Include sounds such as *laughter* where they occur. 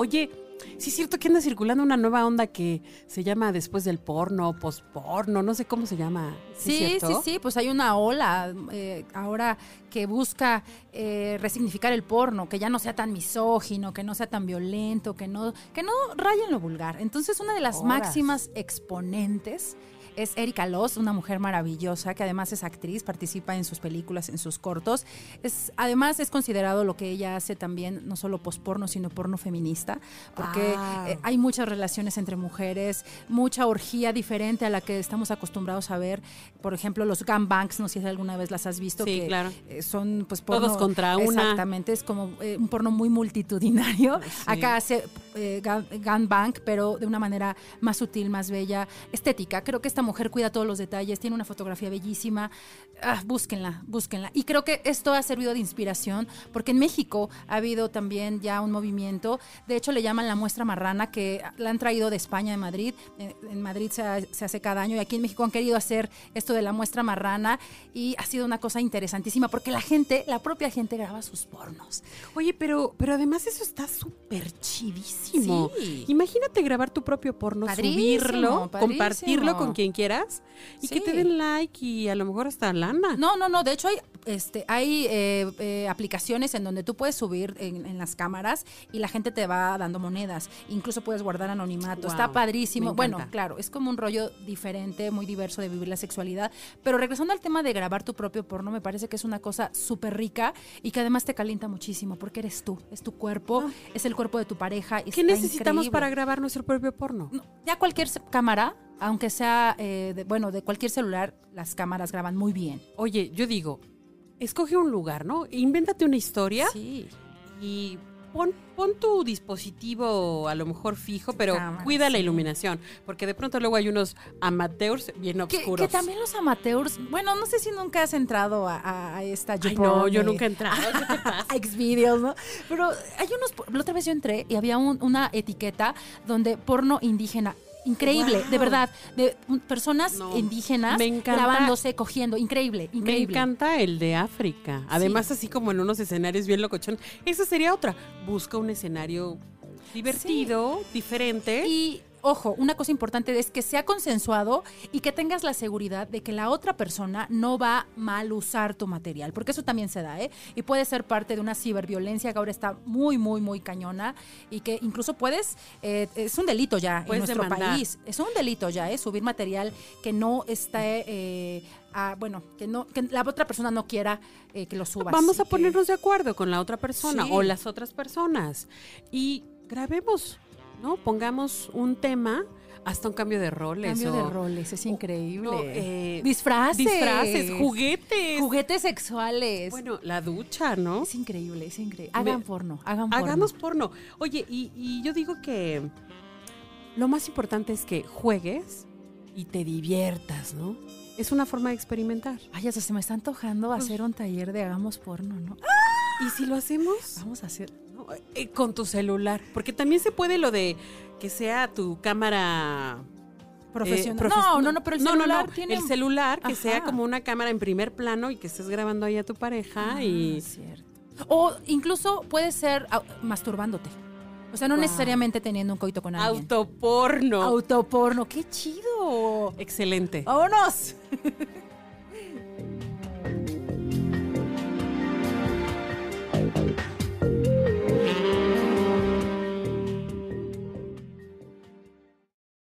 Oye, sí es cierto que anda circulando una nueva onda que se llama después del porno, posporno, no sé cómo se llama. Sí, sí, sí, pues hay una ola eh, ahora que busca eh, resignificar el porno, que ya no sea tan misógino, que no sea tan violento, que no, que no raya en lo vulgar. Entonces, una de las máximas exponentes es Erika Loss, una mujer maravillosa que además es actriz, participa en sus películas, en sus cortos. Es, además es considerado lo que ella hace también, no solo posporno, sino porno feminista, porque Ah. eh, hay muchas relaciones entre mujeres, mucha orgía diferente a la que estamos acostumbrados a ver. Por ejemplo, los gangbangs, no sé si alguna vez las has visto, Sí, que claro. eh, son pues Todos porno- contra una. Exactamente, es como eh, un porno muy multitudinario. *laughs* Sí. Acá hace eh, gan- gangbang, pero de una manera más sutil, más bella, estética. Creo que esta mujer cuida todos los detalles, tiene una fotografía bellísima. Ah, búsquenla, búsquenla. Y creo que esto ha servido de inspiración, porque en México ha habido también ya un movimiento, de hecho le llaman la muestra marrana, que la han traído de España, de Madrid. En, Madrid se hace cada año y aquí en México han querido hacer esto de la muestra marrana y ha sido una cosa interesantísima, porque la gente, la propia gente graba sus pornos. Oye, pero, pero además eso está súper chidísimo. Sí. Imagínate grabar tu propio porno, Padrísimo, subirlo, padrísimo. compartirlo con quien quieras y que te den like y a lo mejor hasta lana. No, no, no. De hecho, hay, este, hay eh, eh, aplicaciones en donde tú puedes subir en, en las cámaras y la gente te va dando monedas. Incluso puedes guardar anonimato. Wow, Está padrísimo. Bueno, claro, es como un rollo diferente, muy diverso de vivir la sexualidad. Pero regresando al tema de grabar tu propio porno, me parece que es una cosa súper rica y que además te calienta muchísimo porque eres tú, es tu cuerpo, es el cuerpo de tu pareja. ¿Qué necesitamos increíble. para grabar nuestro propio porno? No, ya cualquier cámara, aunque sea, eh, de- bueno, de cualquier celular, las cámaras graban muy bien. Oye, yo digo, escoge un lugar, ¿no? Invéntate una historia Sí. y pon, pon tu dispositivo a lo mejor fijo, pero Cámara, cuida la iluminación, porque de pronto luego hay unos amateurs bien Que, oscuros. que también los amateurs, bueno, no sé si nunca has entrado a, a- a esta Ay, no, yo nunca he entrado. ¿Qué te *laughs* pasa? a Xvideos, ¿no? Pero hay unos, la otra vez yo entré y había un- una etiqueta donde porno indígena. Increíble, Wow. de verdad, de personas No, indígenas me encanta. grabándose, cogiendo, increíble, Me increíble. encanta el de África. Además, así como en unos escenarios bien locochón. Esa sería otra. Busca un escenario divertido, diferente. Y ojo, una cosa importante es que sea consensuado y que tengas la seguridad de que la otra persona no va a mal usar tu material, porque eso también se da, ¿eh? Y puede ser parte de una ciberviolencia que ahora está muy, muy, muy cañona y que incluso puedes, eh, es un delito ya Puedes en nuestro demandar. país, es un delito ya, ¿eh? Subir material que no esté, eh, a- bueno, que no, que la otra persona no quiera eh, que lo subas. Vamos a ponernos de acuerdo con la otra persona Sí. o las otras personas. Y grabemos, ¿no? Pongamos un tema, hasta un cambio de roles. Cambio o- de roles, es increíble. no, eh, disfraces. Disfraces, juguetes. Juguetes sexuales. Bueno, la ducha, ¿no? es increíble, es increíble. Me- Hagan porno, hagan porno. Hagamos porno. Oye, y, y yo digo que lo más importante es que juegues y te diviertas, ¿no? Es una forma de experimentar. Ay, hasta se me está antojando Pues hacer un taller de hagamos porno, ¿no? ¿Y si lo hacemos? Vamos a hacer. ¿no? Eh, con tu celular. Porque también se puede lo de que sea tu cámara Profesional. eh, profes- no, no, no, pero el no, celular no. tiene. El celular que Ajá. sea como una cámara en primer plano y que estés grabando ahí a tu pareja Ah, y cierto. O incluso puede ser masturbándote. O sea, no Wow. necesariamente teniendo un coito con alguien. autoporno. Autoporno. ¡Qué chido! Excelente. ¡Vámonos! *laughs*